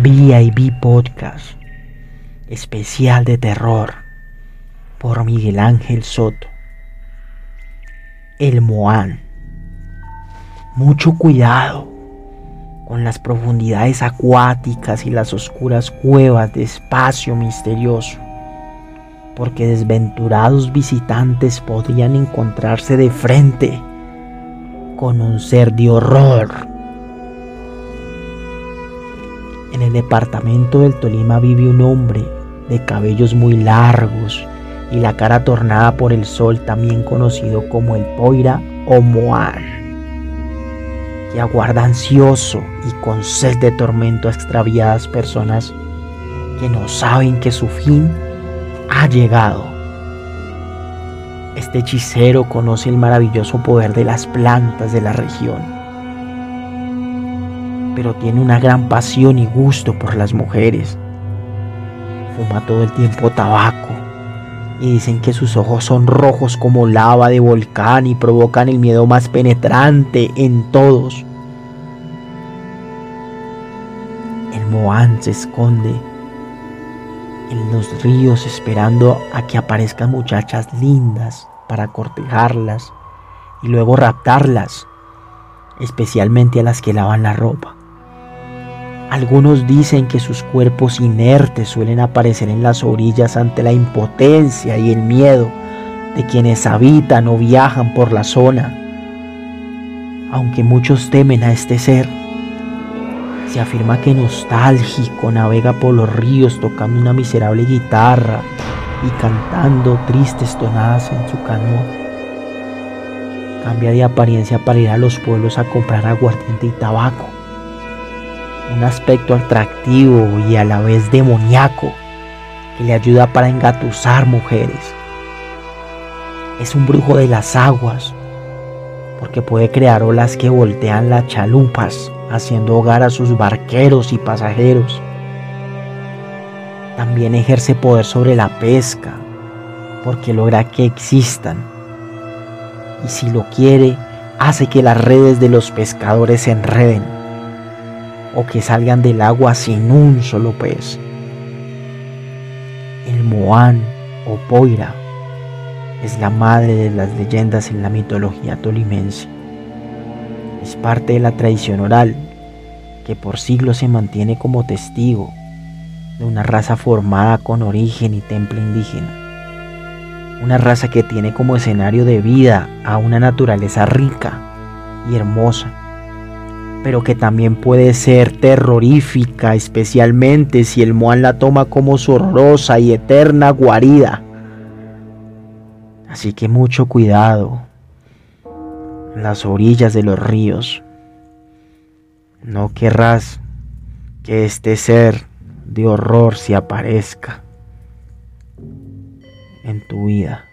B Podcast, especial de terror por Miguel Ángel Soto. El Moán. Mucho cuidado con las profundidades acuáticas y las oscuras cuevas de espacio misterioso, porque desventurados visitantes podrían encontrarse de frente con un ser de horror el departamento del Tolima vive un hombre de cabellos muy largos y la cara tornada por el sol, también conocido como el Poira o Moar, que aguarda ansioso y con sed de tormento a extraviadas personas que no saben que su fin ha llegado. Este hechicero conoce el maravilloso poder de las plantas de la región pero tiene una gran pasión y gusto por las mujeres. Fuma todo el tiempo tabaco y dicen que sus ojos son rojos como lava de volcán y provocan el miedo más penetrante en todos. El Moán se esconde en los ríos esperando a que aparezcan muchachas lindas para cortejarlas y luego raptarlas, especialmente a las que lavan la ropa. Algunos dicen que sus cuerpos inertes suelen aparecer en las orillas ante la impotencia y el miedo de quienes habitan o viajan por la zona. Aunque muchos temen a este ser, se afirma que nostálgico navega por los ríos tocando una miserable guitarra y cantando tristes tonadas en su canoa. Cambia de apariencia para ir a los pueblos a comprar aguardiente y tabaco un aspecto atractivo y a la vez demoníaco que le ayuda para engatusar mujeres. Es un brujo de las aguas porque puede crear olas que voltean las chalupas haciendo hogar a sus barqueros y pasajeros. También ejerce poder sobre la pesca porque logra que existan. Y si lo quiere, hace que las redes de los pescadores se enreden o que salgan del agua sin un solo pez. El Moán o Poira es la madre de las leyendas en la mitología tolimense. Es parte de la tradición oral que por siglos se mantiene como testigo de una raza formada con origen y temple indígena. Una raza que tiene como escenario de vida a una naturaleza rica y hermosa pero que también puede ser terrorífica, especialmente si el Moan la toma como su horrorosa y eterna guarida. Así que mucho cuidado en las orillas de los ríos. No querrás que este ser de horror se aparezca en tu vida.